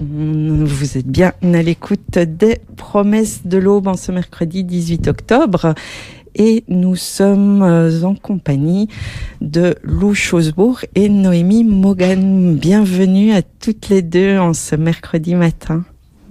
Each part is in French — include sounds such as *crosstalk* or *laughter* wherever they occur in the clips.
Vous êtes bien à l'écoute des promesses de l'aube en ce mercredi 18 octobre et nous sommes euh, en compagnie de Lou Chosbourg et Noémie Mogan. Bienvenue à toutes les deux en ce mercredi matin.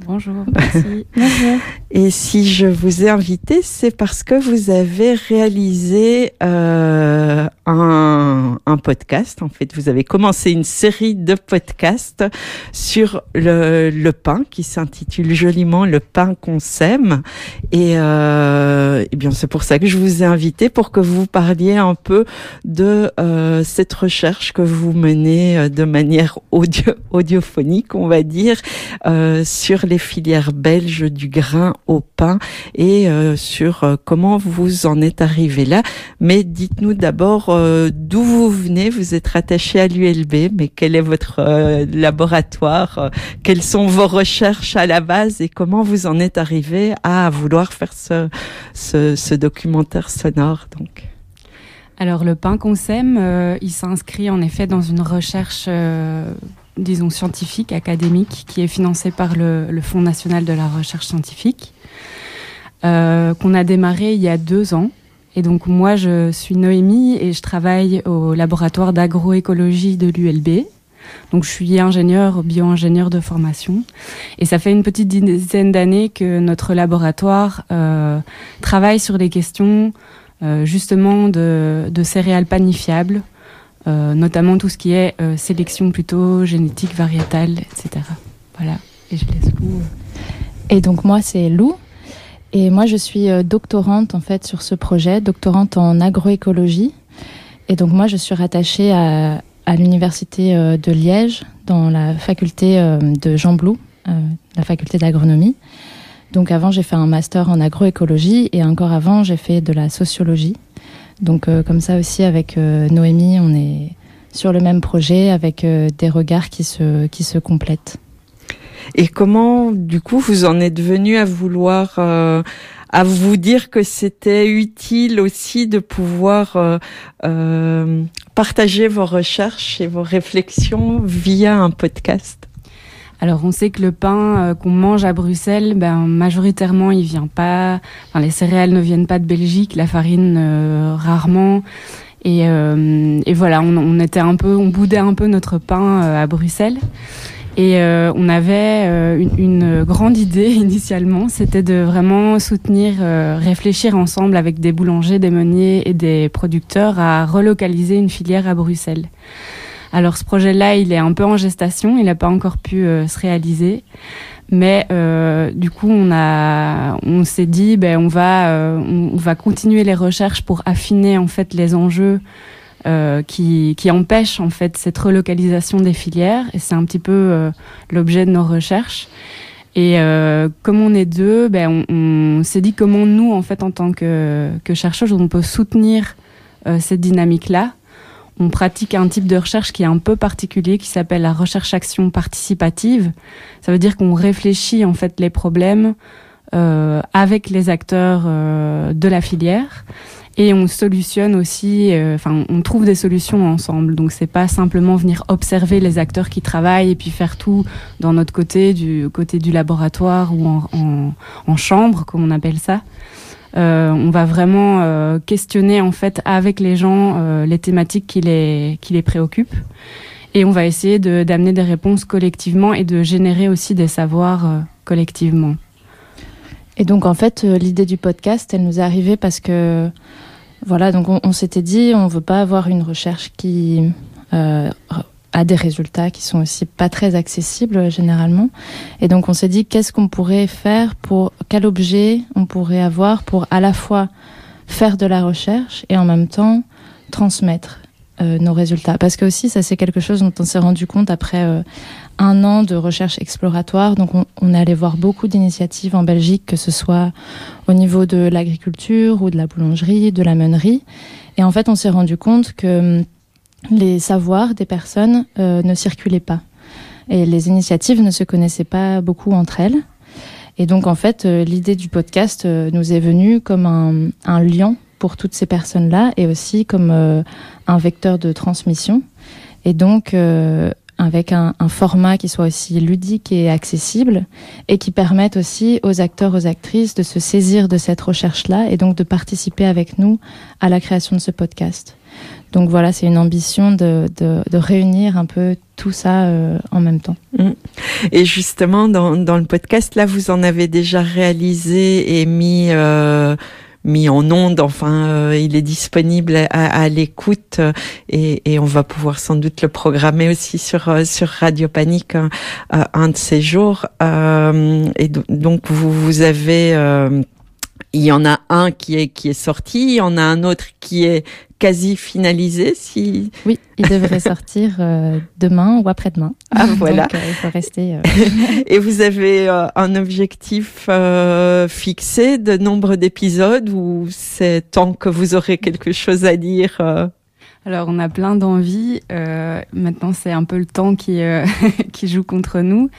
Bonjour, merci. Bonjour. *laughs* Et si je vous ai invité, c'est parce que vous avez réalisé euh, un, un, podcast. En fait, vous avez commencé une série de podcasts sur le, le pain qui s'intitule joliment Le pain qu'on sème. Et, euh, et bien, c'est pour ça que je vous ai invité pour que vous parliez un peu de euh, cette recherche que vous menez euh, de manière audio, audiophonique, on va dire, euh, sur les filières belges du grain au pain et euh, sur euh, comment vous en êtes arrivé là. Mais dites-nous d'abord euh, d'où vous venez. Vous êtes rattaché à l'ULB, mais quel est votre laboratoire Quelles sont vos recherches à la base et comment vous en êtes arrivé à vouloir faire ce, documentaire sonore donc? Alors le pain qu'on sème, il s'inscrit en effet dans une recherche, disons scientifique, académique, qui est financée par le, Fonds national de la recherche scientifique, qu'on a démarré il y a deux ans. Et donc moi, je suis Noémie et je travaille au laboratoire d'agroécologie de l'ULB. Donc je suis ingénieur, bio-ingénieur de formation. Et ça fait une petite dizaine d'années que notre laboratoire euh, travaille sur des questions euh, justement de, céréales panifiables, euh, notamment tout ce qui est euh, sélection plutôt génétique, variétale, etc. Voilà, et je laisse Lou. Et donc moi c'est Lou, et moi je suis doctorante en fait sur ce projet, doctorante en agroécologie. Et donc moi je suis rattachée à, à l'université de Liège, dans la faculté de Jean Blou, la faculté d'agronomie. Donc avant, j'ai fait un master en agroécologie et encore avant, j'ai fait de la sociologie. Donc euh, comme ça aussi, avec euh, Noémie, on est sur le même projet avec euh, des regards qui se, qui se complètent. Et comment, du coup, vous en êtes venu à vouloir, euh, à vous dire que c'était utile aussi de pouvoir euh, euh, partager vos recherches et vos réflexions via un podcast? Alors on sait que le pain euh, qu'on mange à Bruxelles, ben majoritairement il vient pas. Enfin, les céréales ne viennent pas de Belgique, la farine euh, rarement. Et, euh, et voilà, on, était un peu, on boudait un peu notre pain euh, à Bruxelles. Et euh, on avait une, une, grande idée *laughs* initialement, c'était de vraiment soutenir, réfléchir ensemble avec des boulangers, des meuniers et des producteurs à relocaliser une filière à Bruxelles. Alors ce projet-là, il est un peu en gestation, il n'a pas encore pu euh, se réaliser. Mais euh, du coup, on a, on s'est dit, ben on va, euh, on va continuer les recherches pour affiner en fait les enjeux euh, qui, empêchent en fait cette relocalisation des filières. Et c'est un petit peu euh, l'objet de nos recherches. Et euh, comme on est deux, ben on, s'est dit comment nous, en fait, en tant que, que chercheurs, on peut soutenir cette dynamique-là on pratique un type de recherche qui est un peu particulier, qui s'appelle la recherche-action participative. Ça veut dire qu'on réfléchit en fait les problèmes avec les acteurs euh, de la filière et on solutionne aussi, enfin, euh, on trouve des solutions ensemble. Donc, c'est pas simplement venir observer les acteurs qui travaillent et puis faire tout dans notre côté, du côté du laboratoire ou en, chambre, comme on appelle ça. Euh, on va vraiment euh, questionner en fait avec les gens euh, les thématiques qui les, qui les préoccupent. Et on va essayer d'amener de, des réponses collectivement et de générer aussi des savoirs euh, collectivement. Et donc en fait, euh, l'idée du podcast, elle nous est arrivée parce que voilà, donc on, s'était dit, on veut pas avoir une recherche qui euh, a des résultats qui sont aussi pas très accessibles généralement. Et donc on s'est dit qu'est-ce qu'on pourrait faire pour quel objet on pourrait avoir pour à la fois faire de la recherche et en même temps transmettre euh, nos résultats. Parce que aussi ça c'est quelque chose dont on s'est rendu compte après un an de recherche exploratoire. Donc on, est allé voir beaucoup d'initiatives en Belgique, que ce soit au niveau de l'agriculture ou de la boulangerie, de la meunerie. Et en fait on s'est rendu compte que les savoirs des personnes euh, ne circulaient pas. Et les initiatives ne se connaissaient pas beaucoup entre elles. Et donc, en fait, euh, l'idée du podcast euh, nous est venue comme un, un, lien pour toutes ces personnes-là et aussi comme un vecteur de transmission. Et donc, avec un, un, format qui soit aussi ludique et accessible et qui permette aussi aux acteurs, aux actrices de se saisir de cette recherche-là et donc de participer avec nous à la création de ce podcast. Donc voilà, c'est une ambition de, de, de, réunir un peu tout ça euh, en même temps. Mm. Et justement, dans, dans, le podcast, là, vous en avez déjà réalisé et mis... Euh mis en onde. Enfin, euh, il est disponible à, l'écoute euh, et, et, on va pouvoir sans doute le programmer aussi sur euh, sur Radio Panique un, un de ces jours. et donc vous vous avez il y en a un qui est qui est sorti, il y en a un autre qui est quasi finalisé. Si oui, il devrait sortir euh, demain ou après-demain. Ah voilà. Donc, euh, il faut rester. Euh... *laughs* Et vous avez euh, un objectif euh, fixé de nombre d'épisodes ou c'est tant que vous aurez quelque chose à dire alors, on a plein d'envies. maintenant, c'est un peu le temps qui, *laughs* qui joue contre nous.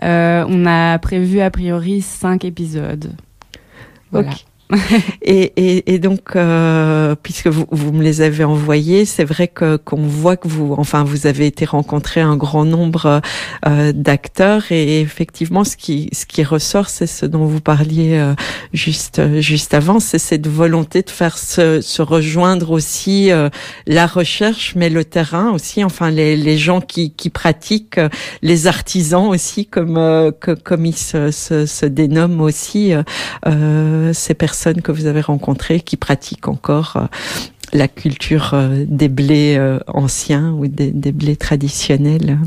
on a prévu a priori cinq épisodes. Voilà. Okay. *laughs* et, et, et, donc, euh, puisque vous, vous, me les avez envoyés, c'est vrai que qu'on voit que vous, enfin, vous avez été rencontré un grand nombre euh, d'acteurs. Et effectivement, ce qui ce qui ressort, c'est ce dont vous parliez euh, juste juste avant, c'est cette volonté de faire se, se rejoindre aussi euh, la recherche, mais le terrain aussi, enfin les, les gens qui, qui pratiquent, les artisans aussi, comme euh, que, comme ils se, se, se dénomment aussi ces personnes personnes que vous avez rencontrées qui pratiquent encore euh, la culture euh, des blés euh, anciens ou des, blés traditionnels.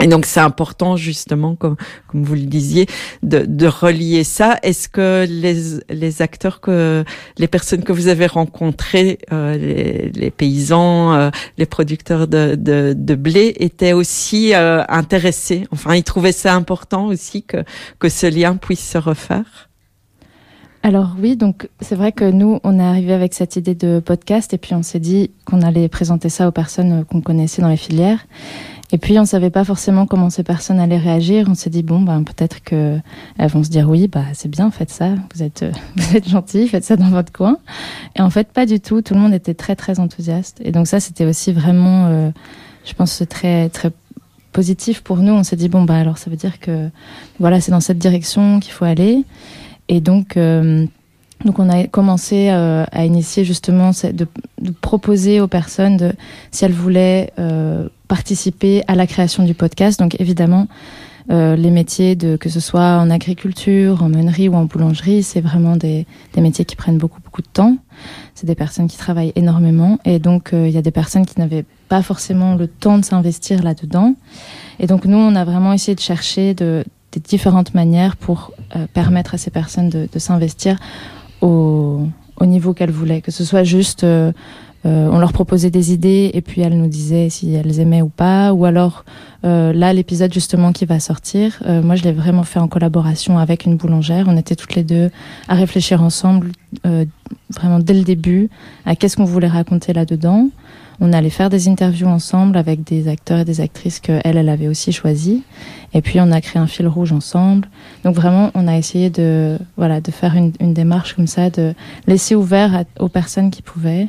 Et donc c'est important justement, comme, comme vous le disiez, de, de relier ça. Est-ce que les, les acteurs que les personnes que vous avez rencontrées, euh, les, les, paysans, euh, les producteurs de, de, de, blé, étaient aussi euh, intéressés? Enfin, ils trouvaient ça important aussi que que ce lien puisse se refaire? Alors oui, donc c'est vrai que nous, on est arrivé avec cette idée de podcast et puis on s'est dit qu'on allait présenter ça aux personnes qu'on connaissait dans les filières. Et puis on savait pas forcément comment ces personnes allaient réagir. On s'est dit bon ben peut-être que elles vont se dire oui bah c'est bien faites ça. Vous êtes *laughs* vous êtes gentil faites ça dans votre coin. Et en fait pas du tout. Tout le monde était très très enthousiaste. Et donc ça c'était aussi vraiment euh, je pense très très positif pour nous. On s'est dit bon bah alors ça veut dire que voilà c'est dans cette direction qu'il faut aller. Et donc, euh, donc on a commencé euh, à initier justement de, de, proposer aux personnes de, si elles voulaient euh, participer à la création du podcast. Donc évidemment, euh, les métiers de que ce soit en agriculture, en meunerie ou en boulangerie, c'est vraiment des, des, métiers qui prennent beaucoup beaucoup de temps. C'est des personnes qui travaillent énormément et donc euh, il y a des personnes qui n'avaient pas forcément le temps de s'investir là-dedans. Et donc nous, on a vraiment essayé de chercher de, différentes manières pour euh, permettre à ces personnes de, s'investir au, au, niveau qu'elles voulaient, que ce soit juste euh, euh, on leur proposait des idées et puis elles nous disaient si elles aimaient ou pas, ou alors euh, là l'épisode justement qui va sortir, euh, moi je l'ai vraiment fait en collaboration avec une boulangère, on était toutes les deux à réfléchir ensemble vraiment dès le début à qu'est-ce qu'on voulait raconter là-dedans. On allait faire des interviews ensemble avec des acteurs et des actrices que elle, elle avait aussi choisi. Et puis on a créé un fil rouge ensemble. Donc vraiment, on a essayé de voilà de faire une, démarche comme ça, de laisser ouvert aux personnes qui pouvaient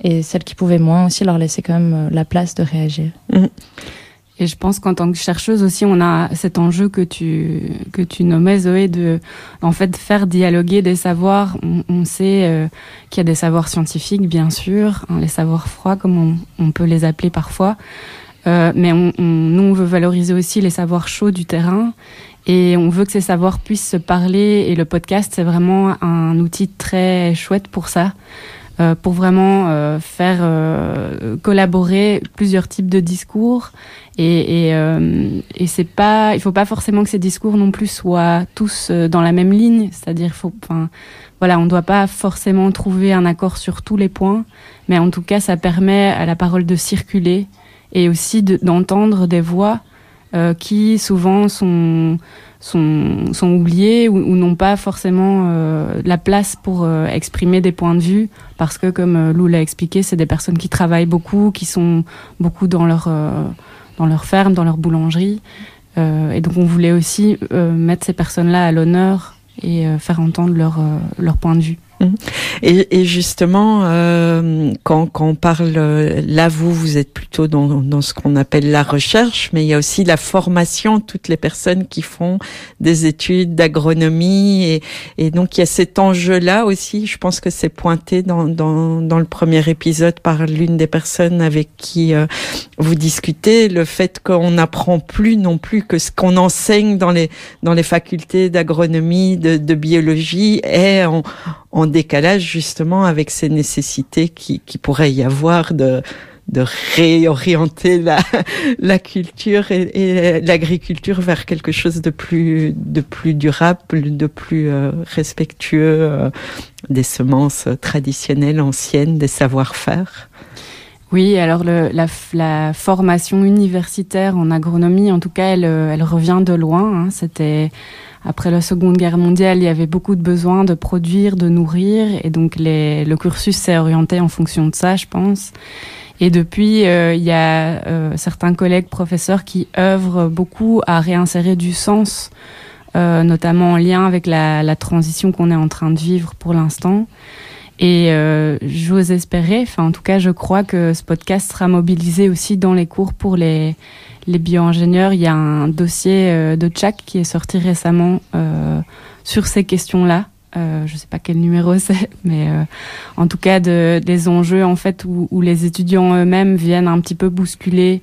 et celles qui pouvaient moins aussi leur laisser quand même la place de réagir. Mmh. Et je pense qu'en tant que chercheuse aussi, on a cet enjeu que tu que tu nommais Zoé de en fait faire dialoguer des savoirs. On, on sait euh, qu'il y a des savoirs scientifiques, bien sûr, hein, les savoirs froids comme on, on, peut les appeler parfois, euh, mais on, on, nous on veut valoriser aussi les savoirs chauds du terrain et on veut que ces savoirs puissent se parler. Et le podcast c'est vraiment un outil très chouette pour ça. Euh, pour vraiment euh, faire euh, collaborer plusieurs types de discours. Et, et, euh, et c'est pas il faut pas forcément que ces discours non plus soient tous euh, dans la même ligne. C'est-à-dire faut enfin voilà on doit pas forcément trouver un accord sur tous les points. Mais en tout cas ça permet à la parole de circuler et aussi d'entendre de, des voix euh, qui souvent sont sont, oubliés ou, n'ont pas forcément euh, la place pour euh, exprimer des points de vue parce que comme euh, Lou l'a expliqué c'est des personnes qui travaillent beaucoup qui sont beaucoup dans leur dans leur ferme dans leur boulangerie. Et donc on voulait aussi mettre ces personnes là à l'honneur et faire entendre leur, leur point de vue Et, et justement, euh, quand, quand, on parle, là vous, vous êtes plutôt dans, dans ce qu'on appelle la recherche, mais il y a aussi la formation, toutes les personnes qui font des études d'agronomie, et, et, donc il y a cet enjeu-là aussi. Je pense que c'est pointé dans, dans, dans, le premier épisode par l'une des personnes avec qui euh, vous discutez, le fait qu'on n'apprend plus non plus que ce qu'on enseigne dans les dans les facultés d'agronomie, de, de biologie est en en décalage justement avec ces nécessités qui, qui pourrait y avoir de, de réorienter la, *laughs* la culture et, l'agriculture vers quelque chose de plus, de plus durable, de plus euh, respectueux euh, des semences traditionnelles, anciennes, des savoir-faire. Oui, alors la, formation universitaire en agronomie, en tout cas, elle, elle revient de loin. Hein. C'était après la Seconde Guerre mondiale, il y avait beaucoup de besoins de produire, de nourrir, et donc les, le cursus s'est orienté en fonction de ça, je pense. Et depuis, euh, il y a euh, certains collègues professeurs qui œuvrent beaucoup à réinsérer du sens, euh, notamment en lien avec la, la transition qu'on est en train de vivre pour l'instant. Et euh, j'ose espérer, enfin en tout cas je crois que ce podcast sera mobilisé aussi dans les cours pour les, les bio-ingénieurs. Il y a un dossier euh, de Tchak qui est sorti récemment euh, sur ces questions-là. Euh, je sais pas quel numéro *laughs* c'est, mais euh, en tout cas de, des enjeux en fait où, où les étudiants eux-mêmes viennent un petit peu bousculer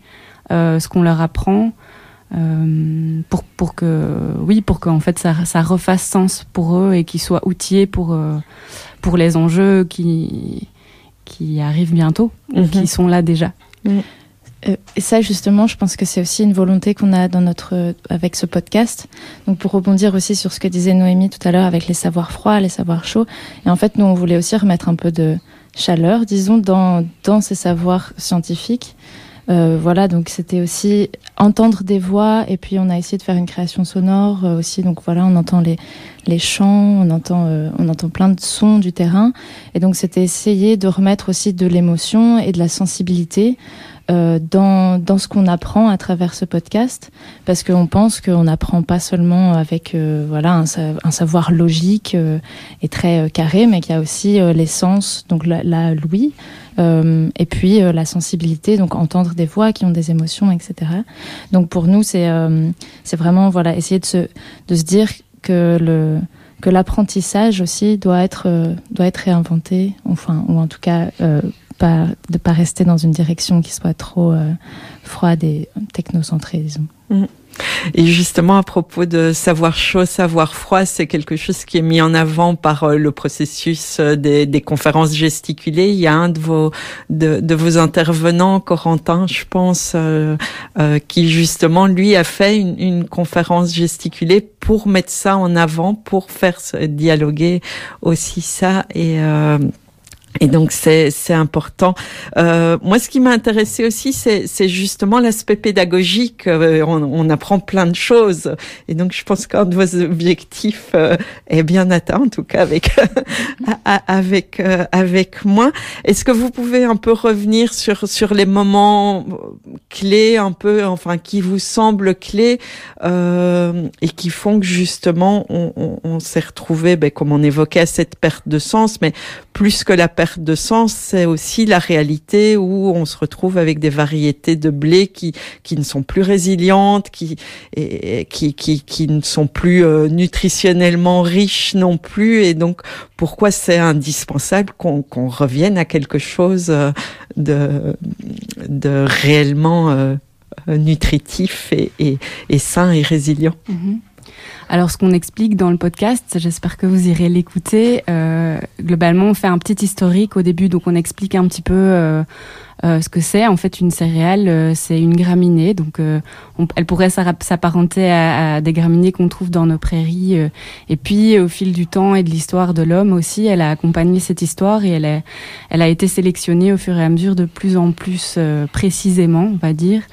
ce qu'on leur apprend pour pour que oui pour qu'en fait ça, ça refasse sens pour eux et qu'ils soient outillés pour pour les enjeux qui qui arrivent bientôt ou qui sont là déjà. Euh, et ça, justement, je pense que c'est aussi une volonté qu'on a dans notre, avec ce podcast. Donc, pour rebondir aussi sur ce que disait Noémie tout à l'heure avec les savoirs froids, les savoirs chauds. Et en fait, nous, on voulait aussi remettre un peu de chaleur, disons, dans, dans ces savoirs scientifiques. Euh, voilà, donc c'était aussi entendre des voix et puis on a essayé de faire une création sonore euh, aussi. Donc voilà, on entend les, les chants, on entend, euh, on entend plein de sons du terrain. Et donc c'était essayer de remettre aussi de l'émotion et de la sensibilité euh, dans, dans ce qu'on apprend à travers ce podcast, parce qu'on pense qu'on n'apprend pas seulement avec euh, voilà un, savoir logique euh, et très carré, mais qu'il y a aussi l'essence, donc la, la l'ouïe, et puis la sensibilité, donc entendre des voix qui ont des émotions, etc. Donc pour nous, c'est c'est vraiment voilà essayer de se, de se dire que le que l'apprentissage aussi doit être doit être réinventé, enfin ou en tout cas pas, de pas rester dans une direction qui soit trop euh, froide et technocentrée, disons. Mmh. Et justement, à propos de savoir chaud, savoir froid, c'est quelque chose qui est mis en avant par euh, le processus euh, des, conférences gesticulées. Il y a un de vos, intervenants, Corentin, je pense, qui justement, lui, a fait une, conférence gesticulée pour mettre ça en avant, pour faire dialoguer aussi ça. Et Et donc c'est important. Euh, moi, ce qui m'a intéressé aussi, c'est justement l'aspect pédagogique. Euh, on, on apprend plein de choses, et donc je pense qu'un de vos objectifs euh, est bien atteint, en tout cas avec *laughs* avec euh, avec moi. Est-ce que vous pouvez un peu revenir sur sur les moments clés, un peu, enfin qui vous semblent clés euh, et qui font que justement on, on, on s'est retrouvé, ben, comme on évoquait, à cette perte de sens, mais plus que la perte perte de sens, c'est aussi la réalité où on se retrouve avec des variétés de blé qui, qui ne sont plus résilientes, qui, qui, qui, qui ne sont plus euh, nutritionnellement riches non plus. Et donc, pourquoi c'est indispensable qu'on qu revienne à quelque chose euh, de, de réellement euh, nutritif et, et, et sain et résilient? Mm -hmm. Alors, ce qu'on explique dans le podcast, j'espère que vous irez l'écouter. Euh, globalement, on fait un petit historique au début, donc on explique un petit peu euh, euh, ce que c'est. En fait, une céréale, c'est une graminée, donc on, elle pourrait s'apparenter à, des graminées qu'on trouve dans nos prairies. Et puis, au fil du temps et de l'histoire de l'homme aussi, elle a accompagné cette histoire et elle, a été sélectionnée au fur et à mesure de plus en plus précisément, on va dire.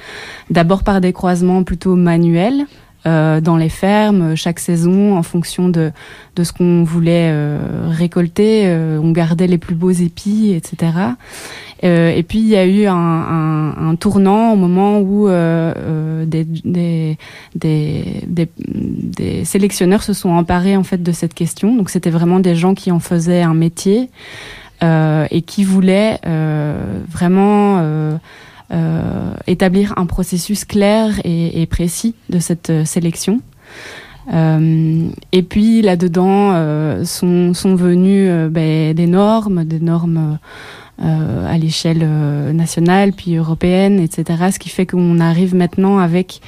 D'abord par des croisements plutôt manuels euh, dans les fermes chaque saison en fonction de, de ce qu'on voulait euh, récolter. Euh, on gardait les plus beaux épis, etc. et puis il y a eu un, un, un tournant au moment où des, des, des, des, des, sélectionneurs se sont emparés en fait de cette question. Donc c'était vraiment des gens qui en faisaient un métier et qui voulaient vraiment euh, établir un processus clair et, et, précis de cette euh, sélection. Euh, et puis là-dedans euh, sont, sont venues euh, ben, des normes, des normes à l'échelle nationale puis européenne, etc. Ce qui fait qu'on arrive maintenant avec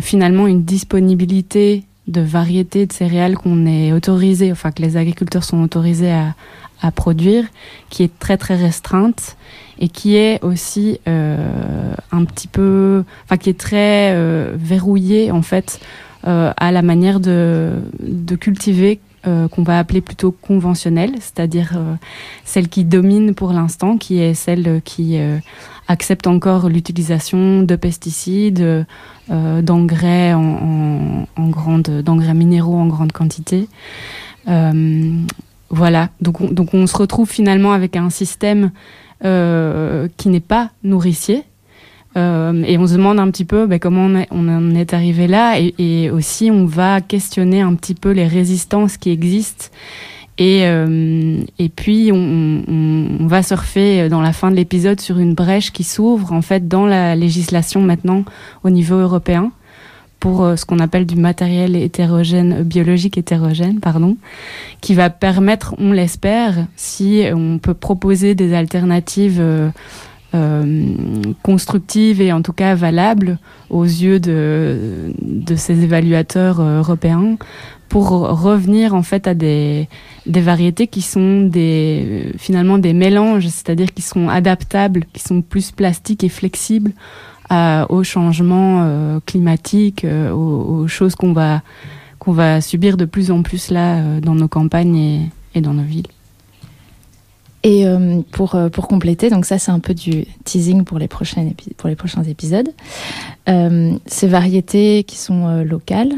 finalement une disponibilité de variétés de céréales qu'on est autorisé, enfin que les agriculteurs sont autorisés à, à produire, qui est très très restreinte et qui est aussi euh, un petit peu, enfin qui est très euh, verrouillée en fait euh, à la manière de, cultiver qu'on va appeler plutôt conventionnelle, c'est-à-dire celle qui domine pour l'instant, qui est celle qui accepte encore l'utilisation de pesticides, d'engrais en, en, en, grande, d'engrais minéraux en grande quantité. Voilà, donc on, se retrouve finalement avec un système euh, qui n'est pas nourricier. Euh, et on se demande un petit peu ben, comment on, en est arrivé là. Et, aussi, on va questionner un petit peu les résistances qui existent. Et, euh, puis, on, on, on, va surfer dans la fin de l'épisode sur une brèche qui s'ouvre en fait dans la législation maintenant au niveau européen pour euh, ce qu'on appelle du matériel hétérogène, biologique hétérogène, pardon, qui va permettre, on l'espère, si on peut proposer des alternatives euh, euh, constructives et en tout cas valables aux yeux de, de ces évaluateurs euh, européens pour revenir en fait à des, des variétés qui sont des, finalement des mélanges, c'est-à-dire qui sont adaptables, qui sont plus plastiques et flexibles à, euh, euh, aux, aux, choses qu'on va, qu'on va subir de plus en plus là euh, dans nos campagnes et, et dans nos villes. Et pour, pour compléter, donc ça c'est un peu du teasing pour les, prochains épisodes, ces variétés qui sont locales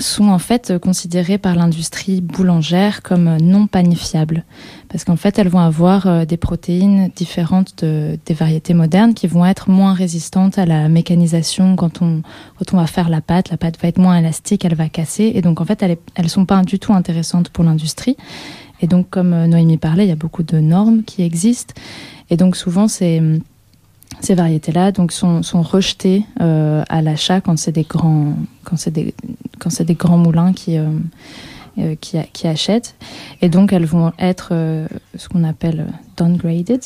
sont en fait considérées par l'industrie boulangère comme non panifiables. Parce qu'en fait elles vont avoir euh, des protéines différentes de, des variétés modernes qui vont être moins résistantes à la mécanisation quand on, quand on va faire la pâte. La pâte va être moins élastique elle va casser. Et donc en fait elles, elles sont pas du tout intéressantes pour l'industrie. Et donc comme euh, Noémie parlait il y a beaucoup de normes qui existent. Et donc souvent c'est ces variétés là donc sont, sont rejetées euh, à l'achat quand c'est des grands quand c'est des quand c'est des grands moulins qui euh, euh, qui, qui achètent. Et donc elles vont être euh, ce qu'on appelle downgraded.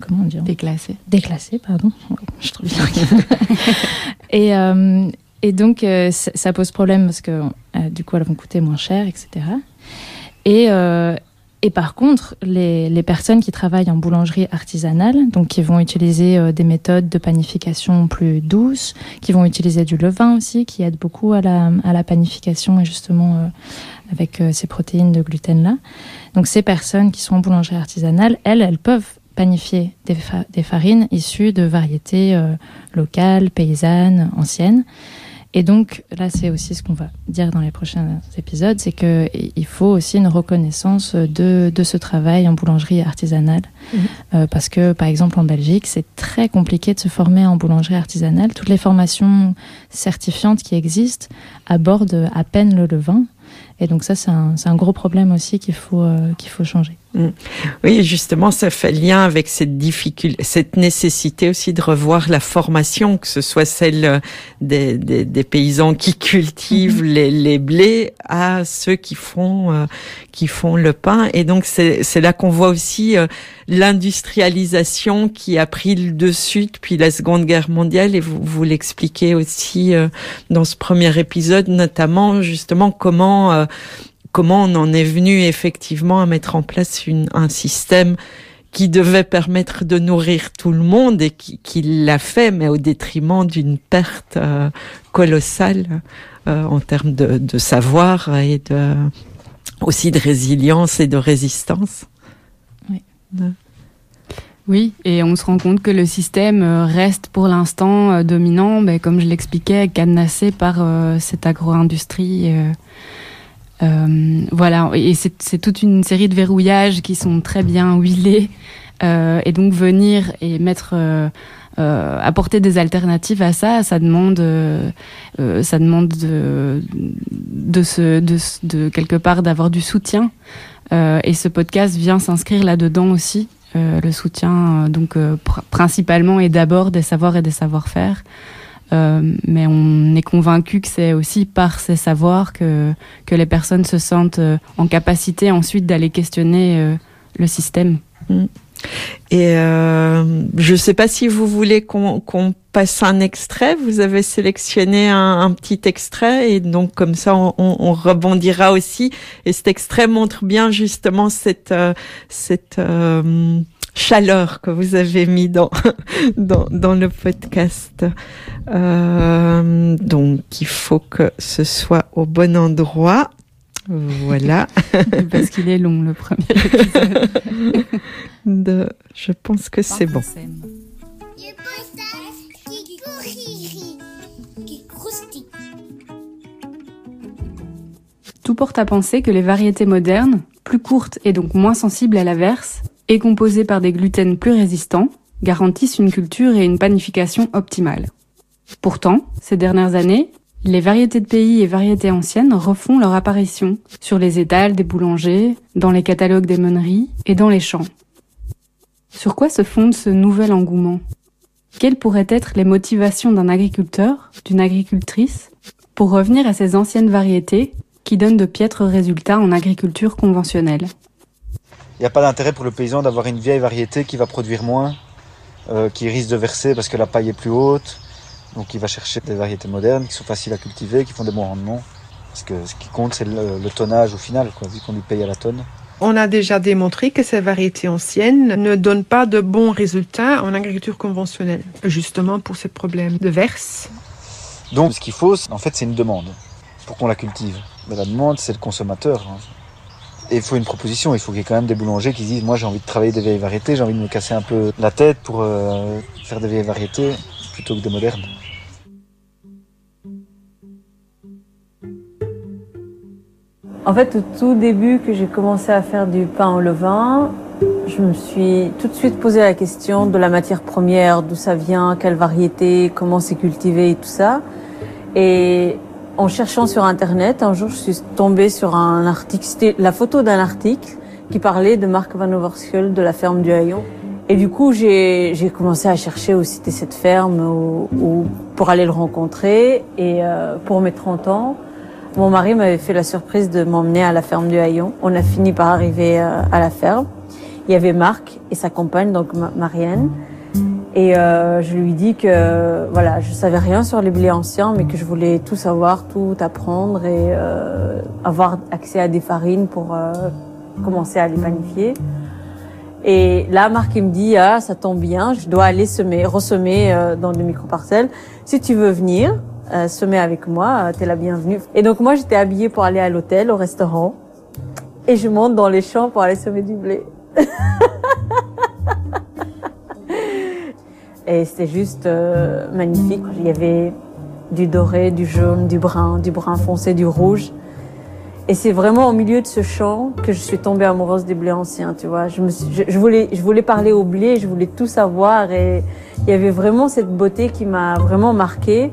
Comment dire déclassé déclassé pardon. Je trouve *laughs* et euh, et donc euh, ça pose problème parce que du coup elles vont coûter moins cher etc et Et par contre, les, les personnes qui travaillent en boulangerie artisanale, donc qui vont utiliser euh, des méthodes de panification plus douces, qui vont utiliser du levain aussi, qui aide beaucoup à la, à la panification et justement euh, avec euh, ces protéines de gluten là. Donc ces personnes qui sont en boulangerie artisanale, elles, elles peuvent panifier des, des farines issues de variétés euh, locales, paysannes, anciennes. Et donc là c'est aussi ce qu'on va dire dans les prochains épisodes, c'est que il faut aussi une reconnaissance de, de ce travail en boulangerie artisanale mmh. euh, parce que par exemple en Belgique c'est très compliqué de se former en boulangerie artisanale. Toutes les formations certifiantes qui existent abordent à peine le levain et donc ça c'est un, un gros problème aussi qu'il faut, euh, qu'il faut changer. Mmh. Oui, justement, ça fait lien avec cette difficulté, cette nécessité aussi de revoir la formation, que ce soit celle des, des, des paysans qui cultivent mmh. les, les blés à ceux qui font, euh, qui font le pain. Et donc, c'est là qu'on voit aussi euh, l'industrialisation qui a pris le dessus depuis la Seconde Guerre mondiale. Et vous, vous l'expliquez aussi euh, dans ce premier épisode, notamment justement comment euh, comment on en est venu effectivement à mettre en place une, un système qui devait permettre de nourrir tout le monde et qui, qui l'a fait, mais au détriment d'une perte euh, colossale euh, en termes de, de savoir et de, aussi de résilience et de résistance. Oui. Oui, et on se rend compte que le système reste pour l'instant dominant, ben, comme je l'expliquais, cadenassé par cette agro-industrie. Voilà, et c'est toute une série de verrouillages qui sont très bien huilés. et donc venir et mettre euh, apporter des alternatives à ça, ça demande, euh, euh, ça demande de quelque part d'avoir du soutien. et ce podcast vient s'inscrire là-dedans aussi. le soutien, donc principalement et d'abord des savoirs et des savoir-faire. Mais on est convaincu que c'est aussi par ces savoirs que, que les personnes se sentent en capacité ensuite d'aller questionner le système. Mm. Et euh, je ne sais pas si vous voulez qu'on passe un extrait. Vous avez sélectionné un, petit extrait et donc comme ça on, rebondira aussi. Et cet extrait montre bien justement cette euh, cette euh, chaleur que vous avez mis dans *laughs* dans, dans le podcast. donc il faut que ce soit au bon endroit. Voilà. *laughs* Parce qu'il est long le premier épisode. *laughs* De... Je pense que c'est bon. Tout porte à penser que les variétés modernes, plus courtes et donc moins sensibles à l'averse, et composées par des gluten plus résistants, garantissent une culture et une panification optimales. Pourtant, ces dernières années, les variétés de pays et variétés anciennes refont leur apparition sur les étals des boulangers, dans les catalogues des meuneries et dans les champs. Sur quoi se fonde ce nouvel engouement? Quelles pourraient être les motivations d'un agriculteur, d'une agricultrice, pour revenir à ces anciennes variétés qui donnent de piètres résultats en agriculture conventionnelle? N'y a pas d'intérêt pour le paysan d'avoir une vieille variété qui va produire moins, euh, qui risque de verser parce que la paille est plus haute, donc il va chercher des variétés modernes qui sont faciles à cultiver, qui font des bons rendements. Parce que ce qui compte, c'est le, tonnage au final, quoi, vu qu'on lui paye à la tonne. On a déjà démontré que ces variétés anciennes ne donnent pas de bons résultats en agriculture conventionnelle, justement pour ce problème de verse. Donc ce qu'il faut, en fait, c'est une demande pour qu'on la cultive. Mais la demande, c'est le consommateur. Hein. Il faut une proposition, il faut qu'il y ait quand même des boulangers qui disent, moi j'ai envie de travailler des vieilles variétés, j'ai envie de me casser un peu la tête pour euh, faire des vieilles variétés plutôt que des modernes. En fait, au tout début que j'ai commencé à faire du pain au levain, je me suis tout de suite posé la question de la matière première, d'où ça vient, quelle variété, comment c'est cultivé et tout ça. En cherchant sur Internet, un jour, je suis tombée sur un article, c'était la photo d'un article qui parlait de Marc Van Overschul de la ferme du Haillon. Et du coup, j'ai commencé à chercher où c'était cette ferme ou, pour aller le rencontrer. Et euh, pour mes 30 ans, mon mari m'avait fait la surprise de m'emmener à la ferme du Haillon. On a fini par arriver euh, à la ferme. Il y avait Marc et sa compagne, donc Marianne. Et euh, je lui dis que voilà, je savais rien sur les blés anciens, mais que je voulais tout savoir, tout apprendre et euh, avoir accès à des farines pour euh, commencer à les magnifier. Et là, Marc il me dit ah ça tombe bien, je dois aller semer, ressemer dans des micro parcelles. Si tu veux venir, semer avec moi, t'es la bienvenue. Et donc moi j'étais habillée pour aller à l'hôtel, au restaurant, et je monte dans les champs pour aller semer du blé. *laughs* et c'était juste euh, magnifique. Il y avait du doré, du jaune, du brun, du brun foncé, du rouge. Et c'est vraiment au milieu de ce champ que je suis tombée amoureuse des blés anciens, tu vois. Je, voulais, parler au blé, je voulais tout savoir et il y avait vraiment cette beauté qui m'a vraiment marquée.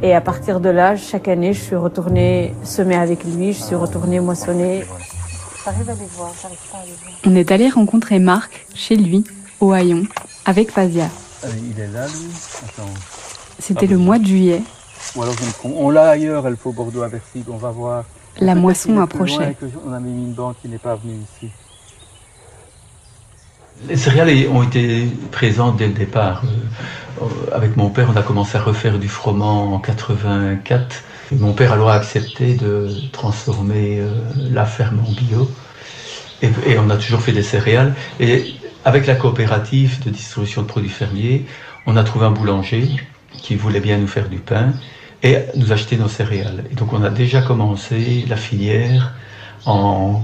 Et à partir de là, chaque année, je suis retournée semer avec lui, je suis retournée moissonner. J'arrive à les voir. On est allé rencontrer Marc chez lui, au Haillon, avec Fazia. Euh, il est là, lui Attends. C'était le mois de juillet. Ou alors On l'a ailleurs, elle faut Bordeaux à on va voir. La moisson approchait. On a mis une banque qui n'est pas venue ici. Les céréales ont été présentes dès le départ. Euh, avec mon père, on a commencé à refaire du froment en 84. mon père alors a accepté de transformer euh, la ferme en bio. Et, on a toujours fait des céréales. Et avec la coopérative de distribution de produits fermiers, on a trouvé un boulanger qui voulait bien nous faire du pain et nous acheter nos céréales. Et donc on a déjà commencé la filière en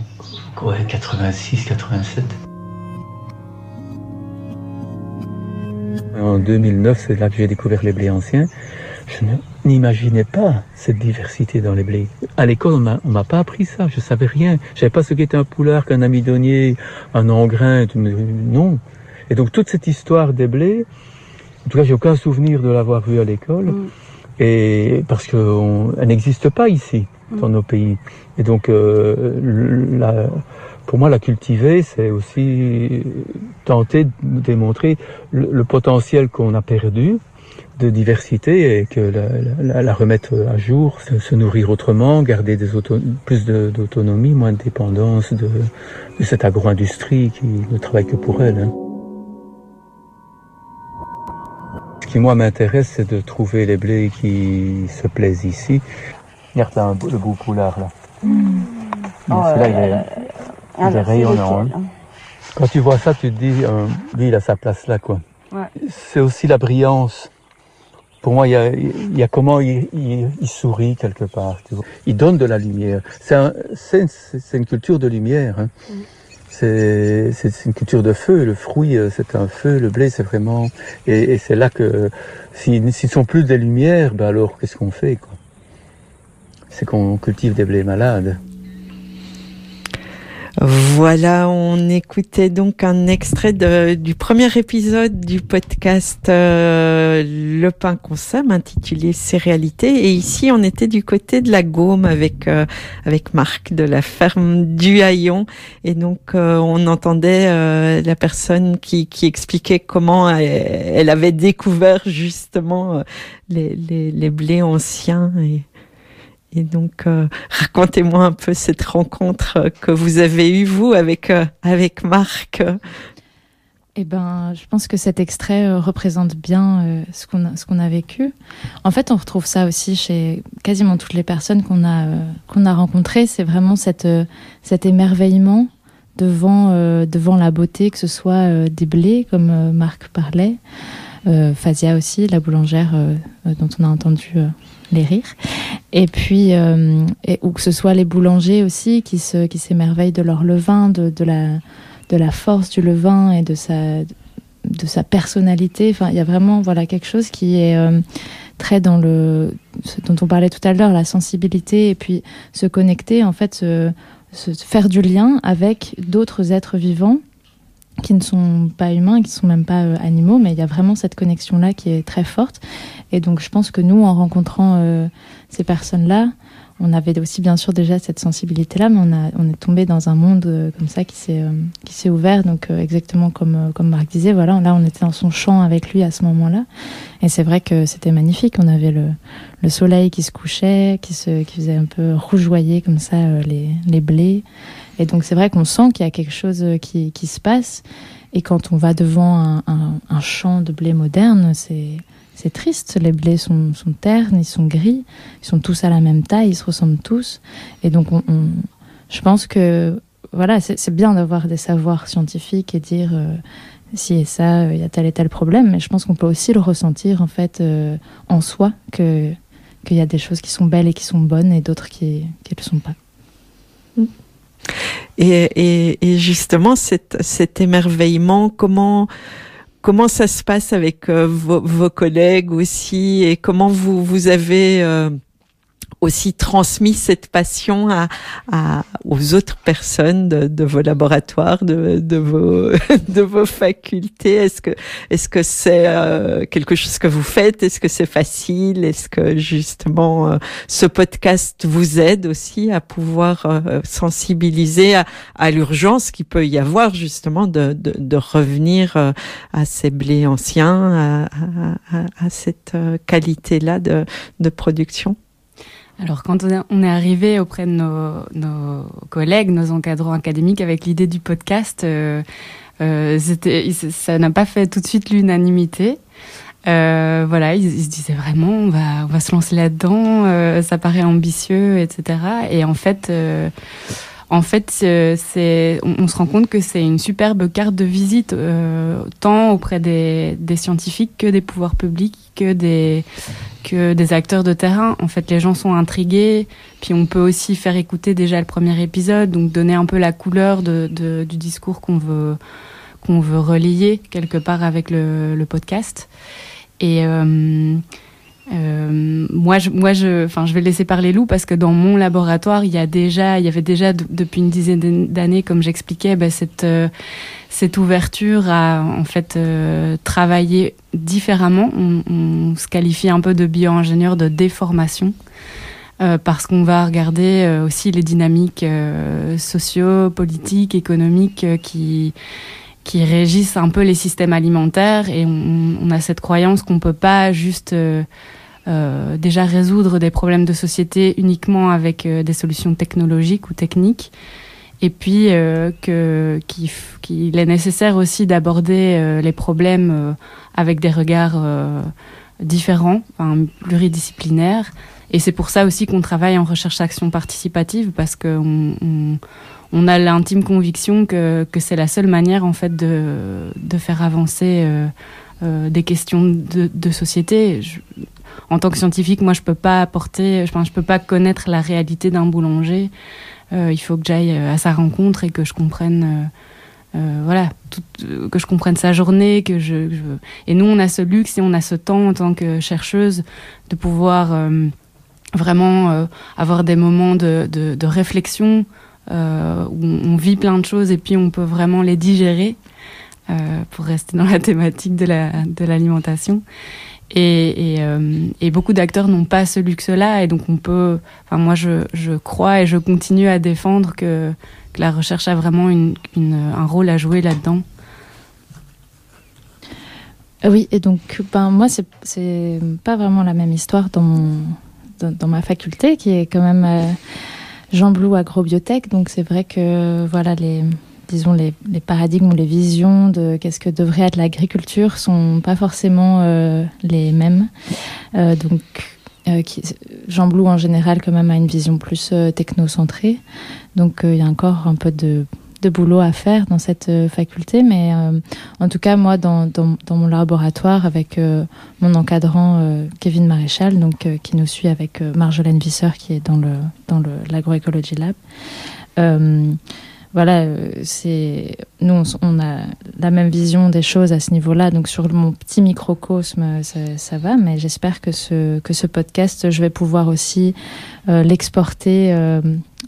86-87. En 2009, c'est là que j'ai découvert les blés anciens. N'imaginais pas cette diversité dans les blés. À l'école, on m'a pas appris ça. Je savais rien. Je savais pas ce qu'était un poulard, qu'un amidonnier, un engrain. Non. Et donc toute cette histoire des blés, en tout cas, j'ai aucun souvenir de l'avoir vue à l'école. Mm. Et parce qu'elle n'existe pas ici, dans mm. nos pays. Et donc, euh, la, pour moi, la cultiver, c'est aussi tenter de démontrer le, potentiel qu'on a perdu de diversité et que la, la, remettre à jour, se, nourrir autrement, garder des plus d'autonomie, moins de dépendance de, de cette agro-industrie qui ne travaille que pour elle. Hein. Ce qui moi m'intéresse, c'est de trouver les blés qui se plaisent ici. Regarde là, le beau poulard là. Mmh. Oh, là il est, ah, hein. Quand tu vois ça, tu te dis, euh, lui, il a sa place là, quoi. C'est aussi la brillance. Pour moi, il y a, comment il, sourit quelque part. Il donne de la lumière. C'est une culture de lumière. Hein. Mm. C'est une culture de feu. Le fruit, euh, c'est un feu. Le blé, c'est vraiment. Et, c'est là que s'ils ne sont plus des lumières, ben alors qu'est-ce qu'on fait C'est qu'on cultive des blés malades. Voilà, on écoutait donc un extrait du premier épisode du podcast euh, Le pain qu'on sème, intitulé Céréalité. Et ici, on était du côté de la Gaume avec euh, avec Marc de la ferme du Haillon. Et donc, euh, on entendait la personne qui, qui expliquait comment elle, avait découvert justement les, les, les blés anciens et et donc, euh, racontez-moi un peu cette rencontre que vous avez eue, vous, avec, euh, avec Marc. Eh ben, je pense que cet extrait euh, représente bien ce qu'on a, qu'on a vécu. En fait, on retrouve ça aussi chez quasiment toutes les personnes qu'on a, qu'on a rencontrées. C'est vraiment cette, cet émerveillement devant, devant la beauté, que ce soit des blés, comme Marc parlait, Fazia aussi, la boulangère dont on a entendu les rires. Et puis, euh, ou que ce soit les boulangers aussi qui se, qui s'émerveillent de leur levain, de, de, la, de la force du levain et de sa, de sa personnalité. Enfin, il y a vraiment, voilà, quelque chose qui est euh, très dans le, ce dont on parlait tout à l'heure, la sensibilité et puis se connecter, en fait, se faire du lien avec d'autres êtres vivants qui ne sont pas humains, qui ne sont même pas euh, animaux, mais il y a vraiment cette connexion-là qui est très forte. Et donc je pense que nous, en rencontrant euh, ces personnes-là, on avait aussi bien sûr déjà cette sensibilité-là, mais on, a, on est tombé dans un monde euh, comme ça qui s'est qui s'est ouvert. Donc exactement comme comme Marc disait, voilà, là on était dans son champ avec lui à ce moment-là, et c'est vrai que c'était magnifique. On avait le, le soleil qui se couchait, qui se qui faisait un peu rougeoyer comme ça les les blés. Et donc c'est vrai qu'on sent qu'il y a quelque chose euh, qui, qui, se passe. Et quand on va devant un, un champ de blé moderne, c'est c'est triste. Les blés sont, sont, ternes, ils sont gris, ils sont tous à la même taille, ils se ressemblent tous. Et donc on, on je pense que voilà, c'est bien d'avoir des savoirs scientifiques et dire euh, si et ça, il y a tel et tel problème. Mais je pense qu'on peut aussi le ressentir en fait euh, en soi que qu'il y a des choses qui sont belles et qui sont bonnes et d'autres qui ne le sont pas. Et, justement, cet émerveillement, comment comment ça se passe avec euh, vos, vos, collègues aussi, et comment vous vous avez euh, aussi transmis cette passion à, à aux autres personnes de, de vos laboratoires, de, de, vos *laughs* de vos facultés. Est-ce que est-ce que c'est euh, quelque chose que vous faites? Est-ce que c'est facile? Est-ce que justement euh, ce podcast vous aide aussi à pouvoir euh, sensibiliser à, à l'urgence qui peut y avoir justement de, de, de revenir à ces blés anciens, à, à, à cette qualité-là de, de production? Alors, quand on est arrivé auprès de nos, collègues, nos encadrants académiques avec l'idée du podcast, euh, euh, ça n'a pas fait tout de suite l'unanimité. Euh, voilà, ils, se disaient vraiment, on va, se lancer là-dedans, ça paraît ambitieux, etc. Et en fait, en fait, on, se rend compte que c'est une superbe carte de visite, tant auprès des, scientifiques que des pouvoirs publics, que des, que des acteurs de terrain. En fait, les gens sont intrigués. Puis on peut aussi faire écouter déjà le premier épisode, donc donner un peu la couleur de, du discours qu'on veut qu'on veut relier quelque part avec le, le podcast. Et euh, euh, moi, je, moi, je, enfin, je vais laisser parler Lou parce que dans mon laboratoire, il y a déjà, il y avait déjà depuis une dizaine d'années, comme j'expliquais, bah, cette euh, cette ouverture à en fait euh, travailler différemment. On, on, se qualifie un peu de bio-ingénieur de déformation. Parce qu'on va regarder aussi les dynamiques socio, politiques, économiques qui qui régissent un peu les systèmes alimentaires et on, on a cette croyance qu'on peut pas juste euh, déjà résoudre des problèmes de société uniquement avec euh, des solutions technologiques ou techniques, et puis euh, qu'il est nécessaire aussi d'aborder les problèmes avec des regards différents, pluridisciplinaires. Et c'est pour ça aussi qu'on travaille en recherche-action participative, parce qu'on on, on, a l'intime conviction que, c'est la seule manière en fait de, faire avancer des questions de, société. En tant que scientifique, moi, je peux pas apporter, je je peux pas connaître la réalité d'un boulanger. Euh, il faut que j'aille euh, à sa rencontre et que je comprenne, euh, voilà, que je comprenne sa journée, et nous, on a ce luxe et on a ce temps en tant que chercheuse de pouvoir vraiment avoir des moments de, réflexion où on vit plein de choses et puis on peut vraiment les digérer pour rester dans la thématique de l'alimentation. Euh, et, beaucoup d'acteurs n'ont pas ce luxe-là, et donc on peut. Enfin, moi, je, crois et je continue à défendre que, la recherche a vraiment un rôle à jouer là-dedans. Oui, et donc, ben, moi, c'est pas vraiment la même histoire dans, dans, ma faculté, qui est quand même euh, Jean Blou Agrobiotech. Donc, c'est vrai que, voilà, les disons, les, paradigmes ou les visions de qu'est-ce que devrait être l'agriculture sont pas forcément euh, les mêmes. Euh, donc, euh, Jean Blou, en général, quand même, a une vision plus technocentrée. Donc, il y a encore un peu de, boulot à faire dans cette faculté. Mais en tout cas, moi, dans, dans, dans mon laboratoire, avec mon encadrant Kevin Maréchal, donc, qui nous suit avec Marjolaine Visser, qui est dans l'agroécologie lab, euh, voilà, euh, c'est nous on, a la même vision des choses à ce niveau-là. Donc sur mon petit microcosme, ça, ça va, mais j'espère que ce que ce podcast, je vais pouvoir aussi euh, l'exporter euh,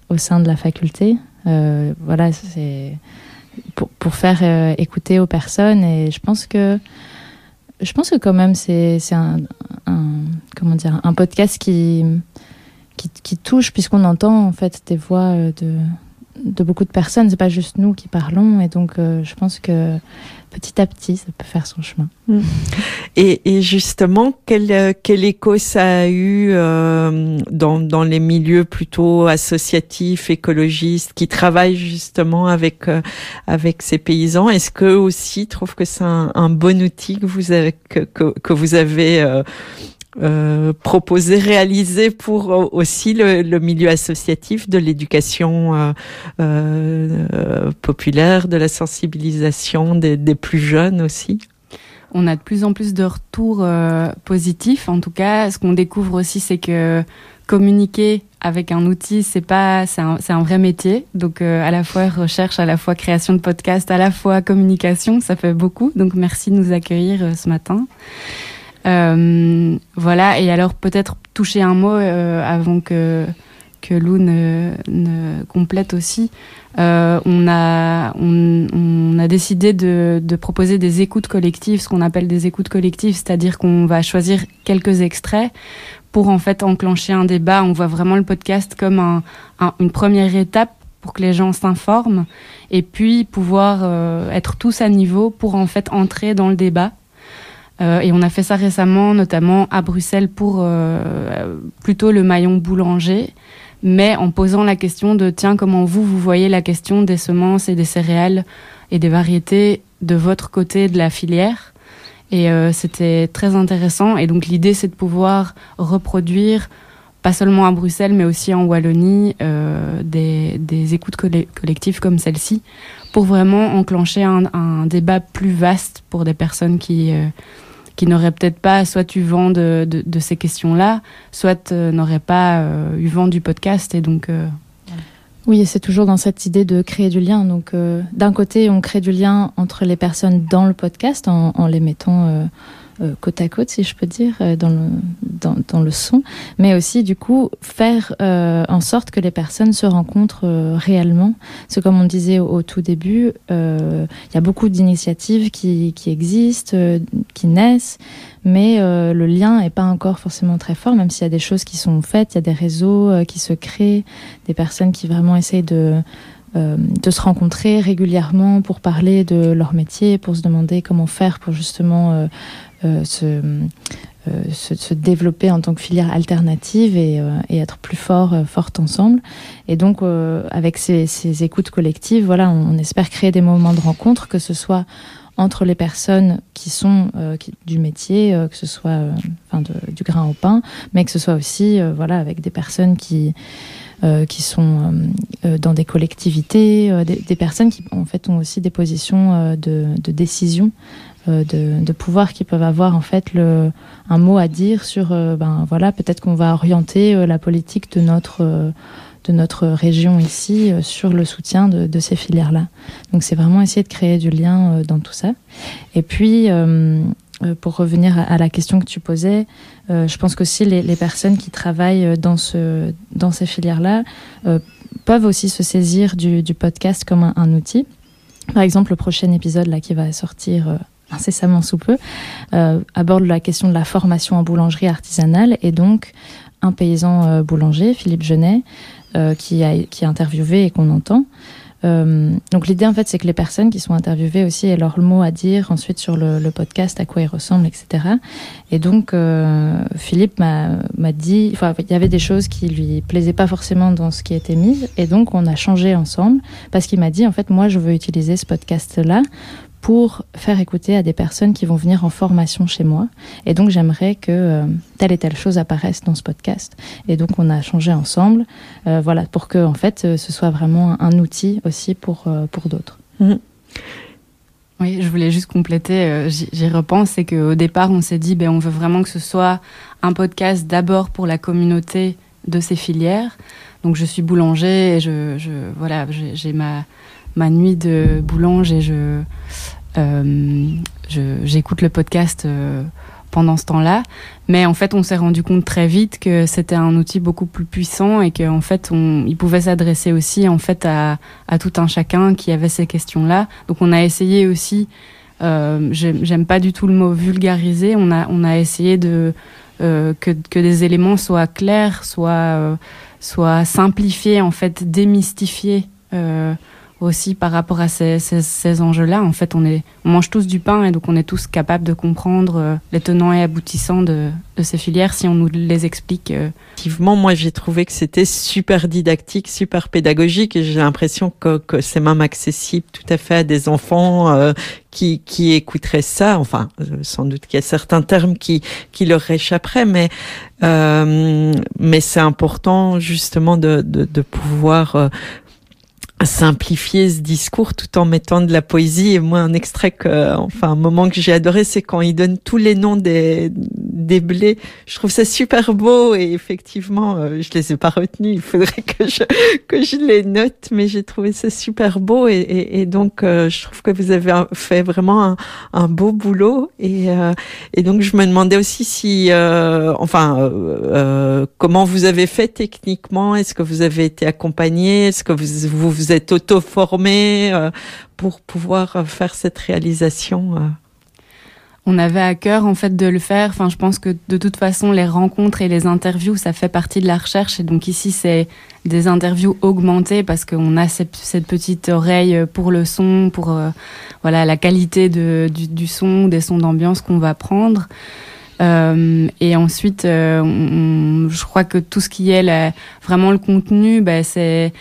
au sein de la faculté. Euh, voilà, c'est pour, pour faire euh, écouter aux personnes et je pense que je pense que quand même c'est un, un comment dire un podcast qui qui, qui touche puisqu'on entend en fait des voix euh, de de beaucoup de personnes, c'est pas juste nous qui parlons, et donc euh, je pense que petit à petit, ça peut faire son chemin. Mmh. Et, et justement, quel, quel écho ça a eu euh, dans, dans les milieux plutôt associatifs, écologistes, qui travaillent justement avec, euh, avec ces paysans? Est-ce qu'eux aussi trouvent que c'est un, un, bon outil que vous avez, que, que, que vous avez euh, euh, proposé, réalisé pour aussi le, milieu associatif de l'éducation euh, euh, populaire, de la sensibilisation des, plus jeunes aussi On a de plus en plus de retours euh, positifs. En tout cas, ce qu'on découvre aussi, c'est que communiquer avec un outil, c'est pas, c'est un, un, vrai métier. Donc euh, à la fois recherche, à la fois création de podcast, à la fois communication, ça fait beaucoup. Donc merci de nous accueillir euh, ce matin. Euh, voilà, et alors peut-être toucher un mot euh, avant que, que Lou ne, ne complète aussi. Euh, on, a, on, on, a décidé de, de, proposer des écoutes collectives, ce qu'on appelle des écoutes collectives, c'est-à-dire qu'on va choisir quelques extraits pour en fait enclencher un débat. On voit vraiment le podcast comme un, un, une première étape pour que les gens s'informent et puis pouvoir euh, être tous à niveau pour en fait entrer dans le débat et on a fait ça récemment, notamment à Bruxelles pour euh, plutôt le maillon boulanger, mais en posant la question de tiens, comment vous, vous voyez la question des semences et des céréales et des variétés de votre côté de la filière? Et euh, c'était très intéressant. Et donc l'idée, c'est de pouvoir reproduire, pas seulement à Bruxelles, mais aussi en Wallonie, euh, des, écoutes collectives comme celle-ci, pour vraiment enclencher un, débat plus vaste pour des personnes qui, euh, qui n'auraient peut-être pas soit eu vent de, ces questions-là, soit euh, n'auraient pas euh, eu vent du podcast. Et donc, euh, Oui, et c'est toujours dans cette idée de créer du lien. Donc, euh, d'un côté, on crée du lien entre les personnes dans le podcast en les mettant euh, côte à côte, si je peux dire, euh, dans, le, dans, le son, mais aussi, du coup, faire euh, en sorte que les personnes se rencontrent réellement. C'est comme on disait au, tout début, il y a beaucoup d'initiatives qui, qui existent, qui naissent, mais le lien n'est pas encore forcément très fort, même s'il y a des choses qui sont faites, il y a des réseaux qui se créent, des personnes qui vraiment essayent de, de se rencontrer régulièrement pour parler de leur métier, pour se demander comment faire pour justement se, euh, se, se, développer en tant que filière alternative et, euh, être plus fort, euh, forte ensemble. Et donc, euh, avec ces, écoutes collectives, voilà, on, espère créer des moments de rencontre, que ce soit entre les personnes qui sont euh, du métier, euh, que ce soit euh, du grain au pain, mais que ce soit aussi euh, voilà avec des personnes qui euh, qui sont euh, dans des collectivités, euh, des, personnes qui en fait ont aussi des positions euh, de, décision, euh, de, de pouvoir qui peuvent avoir en fait le, un mot à dire sur euh, ben voilà peut-être qu'on va orienter euh, la politique de notre euh, de notre région ici euh, sur le soutien de, de ces filières-là. Donc c'est vraiment essayer de créer du lien euh, dans tout ça. Et puis, euh, euh, pour revenir à, la question que tu posais, euh, je pense qu'aussi les, les personnes qui travaillent dans, ce, dans ces filières-là euh, peuvent aussi se saisir du, du podcast comme un, un outil. Par exemple, le prochain épisode là, qui va sortir euh, incessamment sous peu euh, aborde la question de la formation en boulangerie artisanale et donc un paysan euh, boulanger, Philippe Genet, euh, qui, a, qui est interviewé et qu'on entend. Donc l'idée en fait c'est que les personnes qui sont interviewées aussi aient leur mot à dire ensuite sur le, podcast, à quoi il ressemble, etc. Et donc Philippe m'a dit, il y avait des choses qui lui plaisaient pas forcément dans ce qui était mis et donc on a changé ensemble parce qu'il m'a dit en fait moi je veux utiliser ce podcast là pour faire écouter à des personnes qui vont venir en formation chez moi. Et donc j'aimerais que euh, telle et telle chose apparaisse dans ce podcast. Et donc on a changé ensemble, euh, voilà, pour que en fait euh, ce soit vraiment un, un outil aussi pour euh, pour d'autres. Mmh. Oui, je voulais juste compléter, euh, j'y repense, c'est qu'au départ on s'est dit ben on veut vraiment que ce soit un podcast d'abord pour la communauté de ces filières. Donc je suis boulanger et je, je voilà, j'ai ma ma nuit de boulange et je euh, j'écoute le podcast euh, pendant ce temps-là. Mais en fait, on s'est rendu compte très vite que c'était un outil beaucoup plus puissant et qu'en fait, il pouvait s'adresser aussi en fait à, à tout un chacun qui avait ces questions-là. Donc, on a essayé aussi. Euh, J'aime pas du tout le mot vulgariser. On a on a essayé de que que des éléments soient clairs, soient soient simplifiés en fait, démystifiés. Aussi par rapport à ces, ces, enjeux-là. En fait, on, est, on mange tous du pain et donc on est tous capables de comprendre euh, les tenants et aboutissants de, de, ces filières si on nous les explique. Euh. Effectivement, moi j'ai trouvé que c'était super didactique, super pédagogique et j'ai l'impression que, que c'est même accessible tout à fait à des enfants euh, qui, qui écouteraient ça. Enfin, sans doute qu'il y a certains termes qui, qui leur échapperaient, mais, mais c'est important justement de, de, pouvoir simplifier ce discours tout en mettant de la poésie. Et moi, un extrait que, enfin, un moment que j'ai adoré, c'est quand il donne tous les noms des, des blés. Je trouve ça super beau et effectivement, euh, je les ai pas retenus. Il faudrait que je, que je les note, mais j'ai trouvé ça super beau et, donc, euh, je trouve que vous avez fait vraiment un, beau boulot et, euh, et donc, je me demandais aussi si, enfin, comment vous avez fait techniquement? Est-ce que vous avez été accompagné? Est-ce que vous, vous, vous êtes auto-formé euh, pour pouvoir faire cette réalisation? euh on avait à cœur en fait de le faire. Enfin, je pense que de toute façon, les rencontres et les interviews, ça fait partie de la recherche. Et donc ici, c'est des interviews augmentées parce qu'on a cette, petite oreille pour le son, pour euh, voilà la qualité du, son, des sons d'ambiance qu'on va prendre. Euh, et ensuite, euh, je crois que tout ce qui est vraiment le contenu, bah, c'est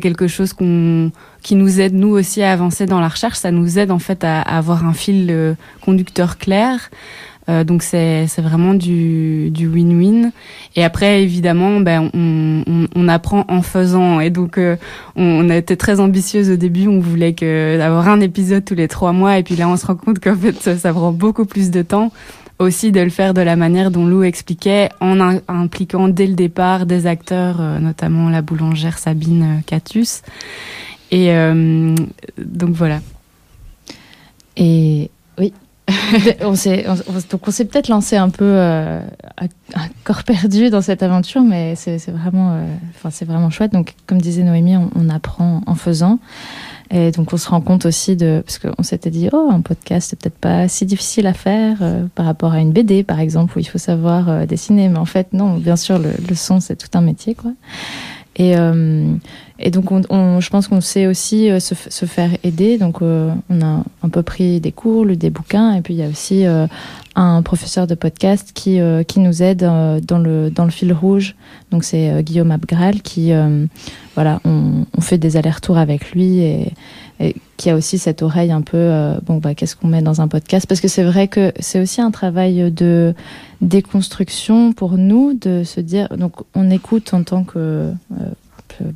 quelque chose qui nous aide nous aussi à avancer dans la recherche. Ça nous aide en fait à, avoir un fil conducteur clair. Euh, donc c'est vraiment du win-win. Et après évidemment, ben on, apprend en faisant. Et donc on, a été très ambitieuse au début. On voulait que avoir un épisode tous les trois mois. Et puis là, on se rend compte qu'en fait ça prend beaucoup plus de temps aussi de le faire de la manière dont Lou expliquait, en impliquant dès le départ des acteurs, euh, notamment la boulangère Sabine Catus. Et donc voilà. Et oui, *laughs* on s'est donc on s'est peut-être lancé un peu à, corps perdu dans cette aventure, mais c'est vraiment, c'est vraiment chouette. Donc comme disait Noémie, on apprend en faisant. Et donc on se rend compte aussi de parce qu'on s'était dit oh un podcast c'est peut-être pas si difficile à faire euh, par rapport à une BD par exemple où il faut savoir euh, dessiner. Mais en fait non bien sûr le, le son c'est tout un métier quoi. Et euh, et donc on, on, je pense qu'on sait aussi se, se, faire aider. Donc on a un peu pris des cours lu des bouquins. Et puis il y a aussi un professeur de podcast qui qui nous aide dans le dans le fil rouge. Donc c'est Guillaume Abgral qui voilà, on, on fait des allers-retours avec lui et, et qui a aussi cette oreille un peu euh, bon bah qu'est-ce qu'on met dans un podcast? Parce que c'est vrai que c'est aussi un travail de déconstruction pour nous de se dire donc on écoute en tant que euh,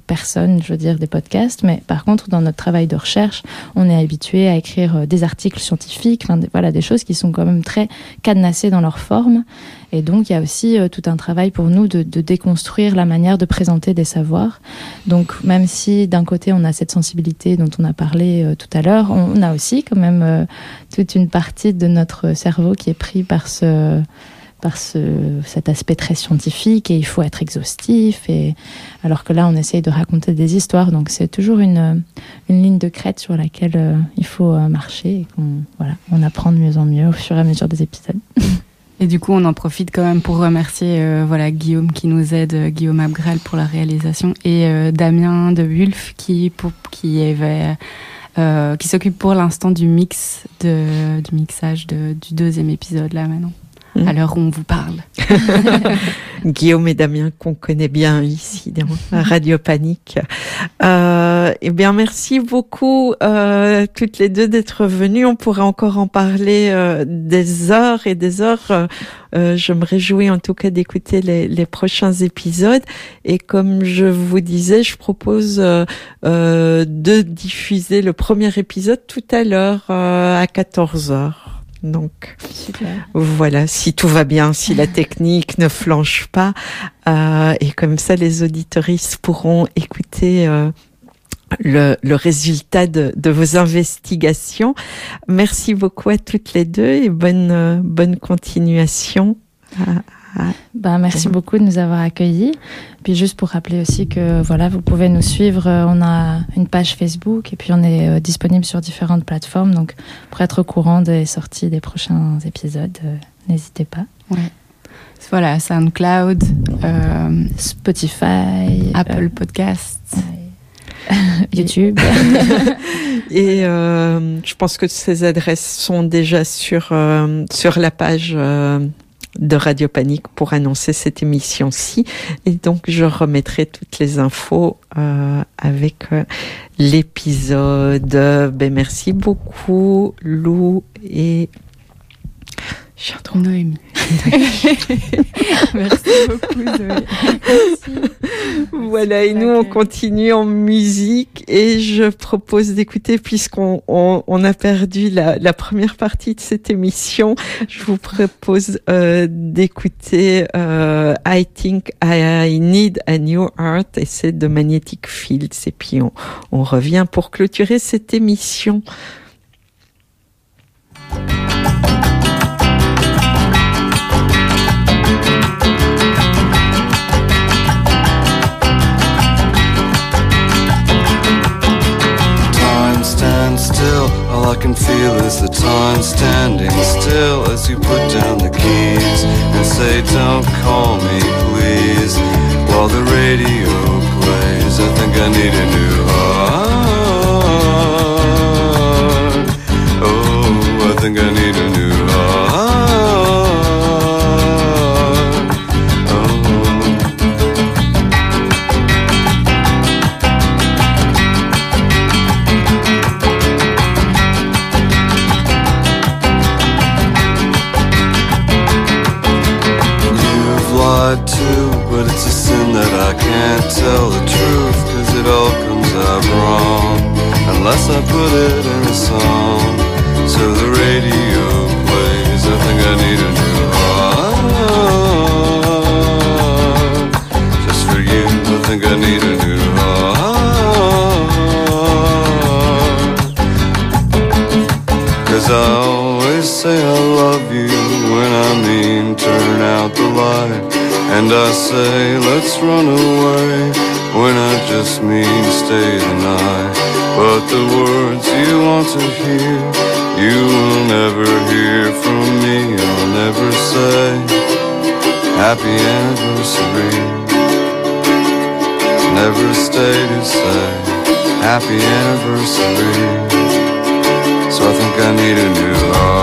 personne, je veux dire, des podcasts, mais par contre, dans notre travail de recherche, on est habitué à écrire euh, des articles scientifiques, enfin, voilà, des choses qui sont quand même très cadenassées dans leur forme. Et donc, il y a aussi euh, tout un travail pour nous de, déconstruire la manière de présenter des savoirs. Donc, même si d'un côté, on a cette sensibilité dont on a parlé euh, tout à l'heure, on, a aussi quand même toute une partie de notre cerveau qui est pris par ce par ce, cet aspect très scientifique et il faut être exhaustif et alors que là on essaye de raconter des histoires. Donc c'est toujours une, ligne de crête sur laquelle euh, il faut euh, marcher et qu'on voilà on apprend de mieux en mieux au fur et à mesure des épisodes. Et du coup on en profite quand même pour remercier euh, voilà Guillaume qui nous aide Guillaume Abgrel pour la réalisation et Damien de Wulf qui pour, qui s'occupe pour l'instant du mix de, du mixage du deuxième épisode là maintenant Mmh. à l'heure où on vous parle. *laughs* Guillaume et Damien qu'on connaît bien ici dans Radio Panique. Euh, eh bien, merci beaucoup euh, toutes les deux d'être venues. On pourrait encore en parler euh, des heures et des heures. Euh, je me réjouis en tout cas d'écouter les, les, prochains épisodes. Et comme je vous disais, je propose euh, euh, de diffuser le premier épisode tout à l'heure à 14 heures. Donc Super. voilà, si tout va bien, si la *laughs* technique ne flanche pas, euh, et comme ça les auditoristes pourront écouter euh, le, le, résultat de, de, vos investigations. Merci beaucoup à toutes les deux et bonne, euh, bonne continuation. Ben, merci beaucoup de nous avoir accueillis. Puis juste pour rappeler aussi que voilà, vous pouvez nous suivre. On a une page Facebook et puis on est euh, disponible sur différentes plateformes. Donc pour être au courant des sorties des prochains épisodes, euh, n'hésitez pas. Ouais. Voilà, SoundCloud, euh, Spotify, Apple Podcasts. Ouais. *laughs* YouTube. *laughs* et euh, je pense que ces adresses sont déjà sur euh, sur la page euh, de Radio Panique pour annoncer cette émission-ci. Et donc, je remettrai toutes les infos euh, avec euh, l'épisode. Ben, merci beaucoup, Lou et Noémie. Merci beaucoup, Zoé. Merci. Voilà, et nous, on continue en musique et je propose d'écouter, puisqu'on on, on, a perdu la, la, première partie de cette émission, je vous propose euh, d'écouter euh, I Think I Need a New Art et c'est de Magnetic Fields. Et puis, on, on revient pour clôturer cette émission. Still. All I can feel is the time standing still as you put down the keys and say, Don't call me, please. While the radio plays, I think I need a new happy anniversary. Never stay to say happy anniversary. So I think I need a new heart.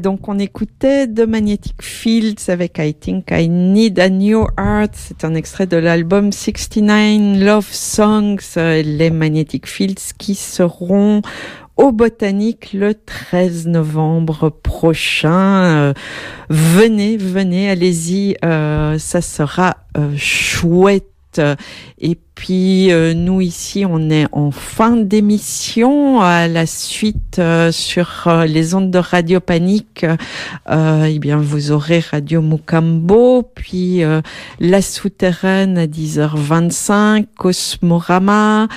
Donc on écoutait The Magnetic Fields avec I Think I Need a New Heart. C'est un extrait de l'album 69 Love Songs, euh, les Magnetic Fields qui seront au Botanique le 13 novembre prochain. Euh, venez, venez, allez-y, euh, ça sera chouette. Et puis euh, nous ici, on est en fin d'émission. À la suite euh, sur euh, les ondes de Radio Panique, euh, eh bien vous aurez Radio Mukambo, puis euh, La Souterraine à 10h25, Cosmorama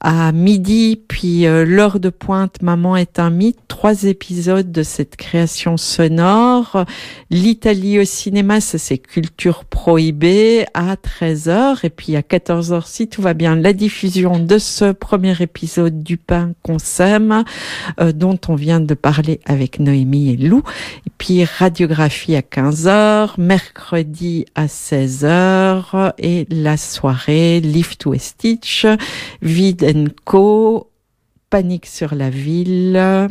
à midi, puis euh, l'heure de pointe, Maman est un mythe, trois épisodes de cette création sonore. L'Italie au cinéma, ça c'est culture prohibée à 13h, et puis à 14h, si tout va bien, la diffusion de ce premier épisode du pain qu'on sème, euh, dont on vient de parler avec Noémie et Lou. Puis radiographie à 15h, mercredi à 16h, et la soirée, Lift to Stitch, Vide Co, Panique sur la ville,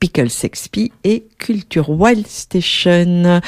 Pickle Sexpy et Culture Wild Station.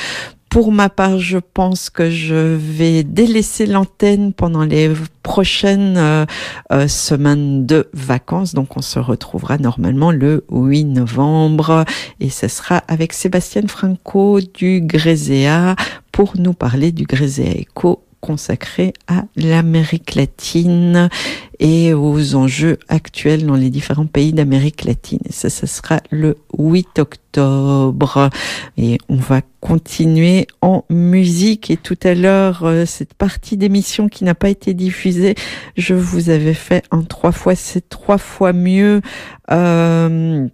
Pour ma part, je pense que je vais délaisser l'antenne pendant les prochaines euh, euh, semaines de vacances. Donc, on se retrouvera normalement le 8 novembre et ce sera avec Sébastien Franco du Gréséa pour nous parler du Gréséa Eco consacré à l'Amérique latine et aux enjeux actuels dans les différents pays d'Amérique latine. Et ça, ce sera le 8 octobre. Et on va continuer en musique. Et tout à l'heure, euh, cette partie d'émission qui n'a pas été diffusée, je vous avais fait en trois fois, c'est trois fois mieux. Euh,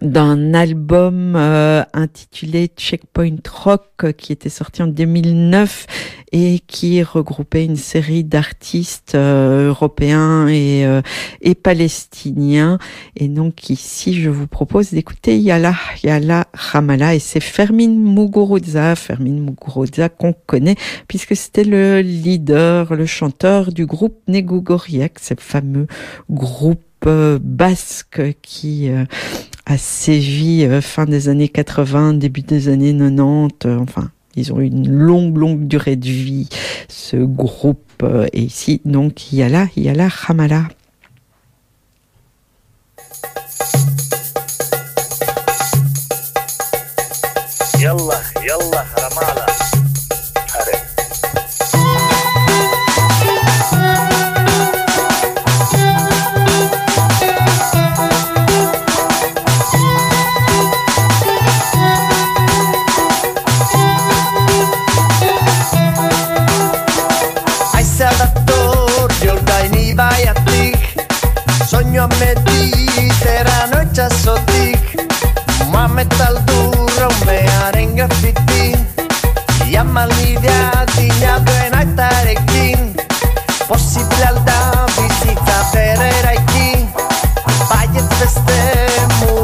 d'un album euh, intitulé Checkpoint Rock euh, qui était sorti en 2009 et qui regroupait une série d'artistes euh, européens et, euh, et palestiniens. Et donc ici, je vous propose d'écouter Yala Yala Ramala et c'est Fermin Muguruza, Fermin Muguruza qu'on connaît puisque c'était le leader, le chanteur du groupe Negugoriak, ce fameux groupe basque qui euh, a sévi euh, fin des années 80, début des années 90. euh, enfin, ils ont eu une longue, longue durée de vie, ce groupe. euh, et ici, donc, Yala, Yala Hamala. يلا يلا رمالة Soinu mediterrano itxasotik Mametal durra umearen grafiti Iamalidea dina duen aitarekin Posible alda bizitza bereraiki Baiet beste muru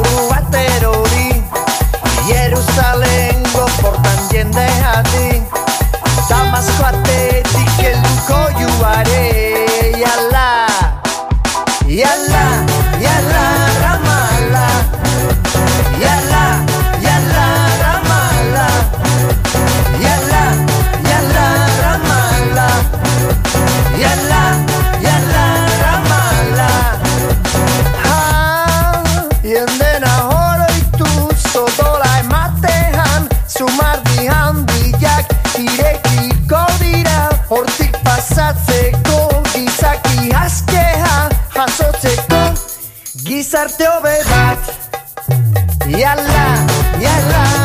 besarte o besar. Yala, yala.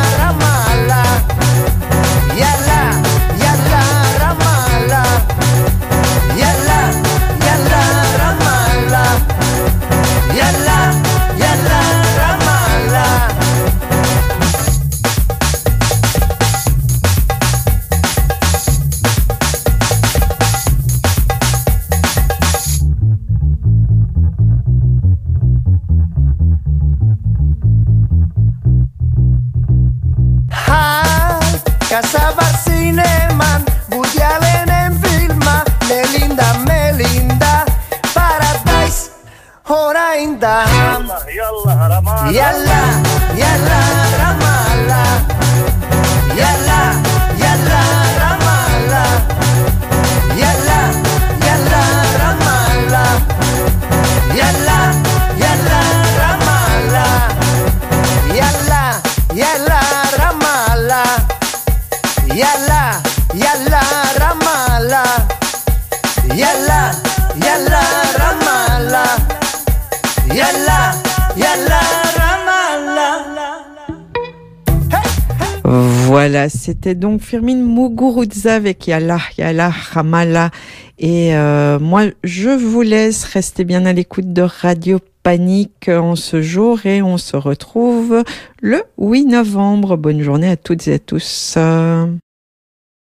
C'était donc Firmin Muguruza avec Yalla, Yalla, Ramala. Et euh, moi, je vous laisse rester bien à l'écoute de Radio Panique en ce jour et on se retrouve le 8 novembre. Bonne journée à toutes et à tous.